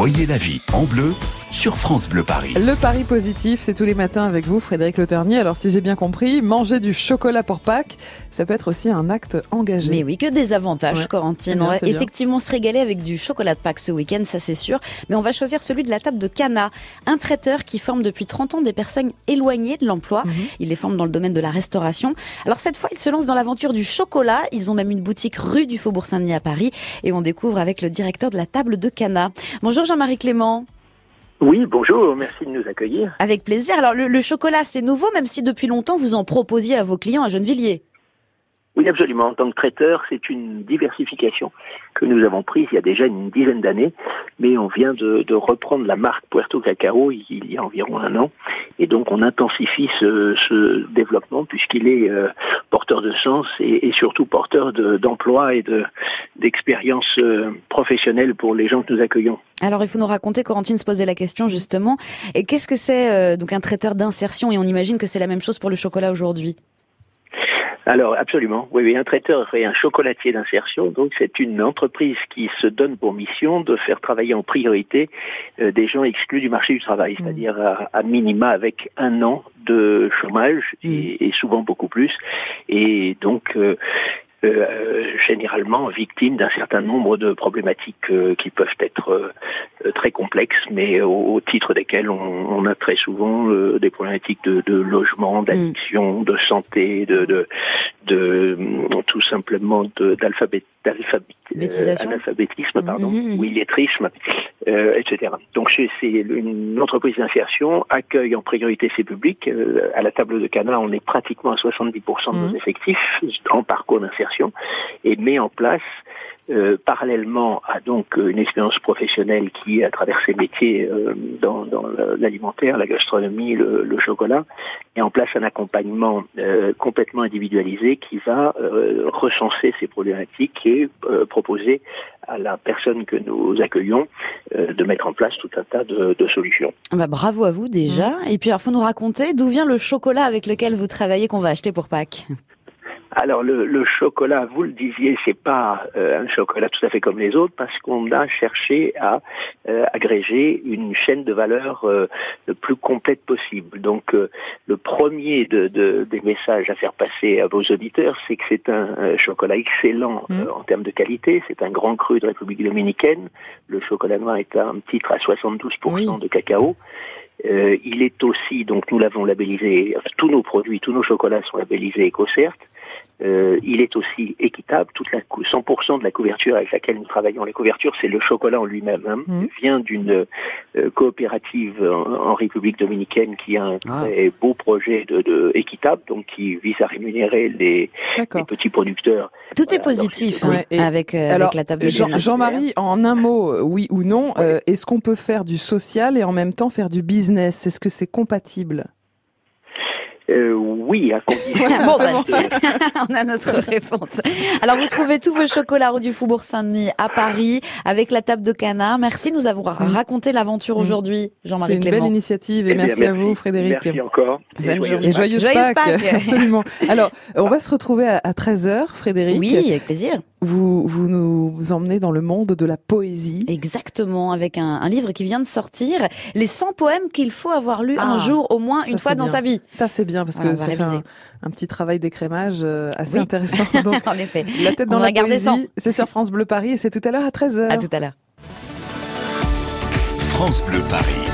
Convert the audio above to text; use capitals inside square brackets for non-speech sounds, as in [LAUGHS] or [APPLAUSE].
Voyez la vie en bleu sur France Bleu Paris. Le pari positif, c'est tous les matins avec vous, Frédéric Le Ternier. Alors, si j'ai bien compris, manger du chocolat pour Pâques, ça peut être aussi un acte engagé. Mais oui, que des avantages, Ouais. Corentine. Bien, On va bien. effectivement se régaler avec du chocolat de Pâques ce week-end, ça c'est sûr. Mais on va choisir celui de la table de Cana, un traiteur qui forme depuis 30 ans des personnes éloignées de l'emploi. Mhm. Il les forme dans le domaine de la restauration. Alors cette fois, il se lance dans l'aventure du chocolat. Ils ont même une boutique rue du Faubourg Saint-Denis à Paris. Et on découvre avec le directeur de la table de Cana. Bonjour Jean-Marie Clément. Oui, bonjour, merci de nous accueillir. Avec plaisir. Alors le, le chocolat, c'est nouveau, même si depuis longtemps vous en proposiez à vos clients à Gennevilliers. Oui, absolument. En tant que traiteur, c'est une diversification que nous avons prise il y a déjà une dizaine d'années, mais on vient de, de reprendre la marque Puerto Cacao il, y a environ un an, et donc on intensifie ce, ce développement puisqu'il est euh, porteur de sens et, et surtout porteur de- d'emploi et de d'expérience euh, professionnelle pour les gens que nous accueillons. Alors il faut nous raconter, Corentine se posait la question justement, qu'est-ce que c'est euh, donc un traiteur d'insertion? Et on imagine que c'est la même chose pour le chocolat aujourd'hui. Alors absolument, oui, oui, un traiteur et un chocolatier d'insertion, donc c'est une entreprise qui se donne pour mission de faire travailler en priorité euh, des gens exclus du marché du travail, c'est-à-dire à, à minima avec un an de chômage et, et souvent beaucoup plus, et donc euh, euh, généralement victimes d'un certain nombre de problématiques euh, qui peuvent être euh, euh, très complexes, mais au, au titre desquelles on, on a très souvent euh, des problématiques de, de logement, d'addiction, de santé, de, de, de, tout simplement analphabétisme, pardon, mhm. ou illettrisme, euh, etc. Donc c'est une entreprise d'insertion accueille en priorité ses publics. Euh, à la table de Cana, on est pratiquement à 70% de nos Mhm. effectifs en parcours d'insertion et met en place euh, parallèlement à donc euh, une expérience professionnelle qui, à travers ses métiers euh, dans, l'alimentaire, la gastronomie, le, le chocolat, met en place un accompagnement euh, complètement individualisé qui va euh, recenser ces problématiques et euh, proposer à la personne que nous accueillons euh, de mettre en place tout un tas de, de solutions. Bah, bravo à vous déjà. Et puis alors faut nous raconter d'où vient le chocolat avec lequel vous travaillez qu'on va acheter pour Pâques? Alors le, le chocolat, vous le disiez, c'est pas euh, un chocolat tout à fait comme les autres parce qu'on a cherché à euh, agréger une chaîne de valeur euh, le plus complète possible. Donc euh, le premier de, de- des messages à faire passer à vos auditeurs, c'est que c'est un chocolat excellent euh, en termes de qualité. C'est un grand cru de République dominicaine. Le chocolat noir est un titre à 72% Oui. de cacao. Euh, il est aussi, donc nous l'avons labellisé, tous nos produits, tous nos chocolats sont labellisés EcoCert. Euh, il est aussi équitable. Toute la cou- 100% de la couverture avec laquelle nous travaillons, les couvertures, c'est le chocolat en lui-même. Hein, Mhm. vient d'une euh, coopérative en, en République dominicaine qui a un Ah. très beau projet de, de équitable, donc qui vise à rémunérer les, petits producteurs. Tout Voilà, est positif alors, hein, Ouais, et avec, euh, Alors, avec la table de Jean-. Jean-Marie, en un mot, oui ou non, euh, est-ce qu'on peut faire du social et en même temps faire du business? Est-ce que c'est compatible? Euh, oui, à condition. Bon, C'est bah, bon. [LAUGHS] on a notre réponse. Alors, vous trouvez tous vos chocolats rue du Faubourg Saint-Denis à Paris avec la table de Canard. Merci de nous avoir raconté l'aventure aujourd'hui, C'est Jean-Marie une Clément. belle initiative et Eh bien, merci, à vous, Frédéric. Merci encore. Bonne joyeuses journée. Et joyeuses, Joyeuses Pâques, Pâques. [LAUGHS] absolument. Alors, on va se retrouver à, 13h, Frédéric. Oui, avec plaisir. Vous, vous nous emmenez dans le monde de la poésie. Exactement, avec un, un livre qui vient de sortir, les 100 poèmes qu'il faut avoir lus Ah, un jour au moins une fois c'est dans bien. sa vie. Ça, c'est bien parce Voilà, que on fait un, un petit travail d'écrémage euh, assez Oui. intéressant. [LAUGHS] Donc, en effet. la tête On dans va la poésie, c'est sur France Bleu Paris et c'est tout à l'heure à 13h. À tout à l'heure. France Bleu Paris.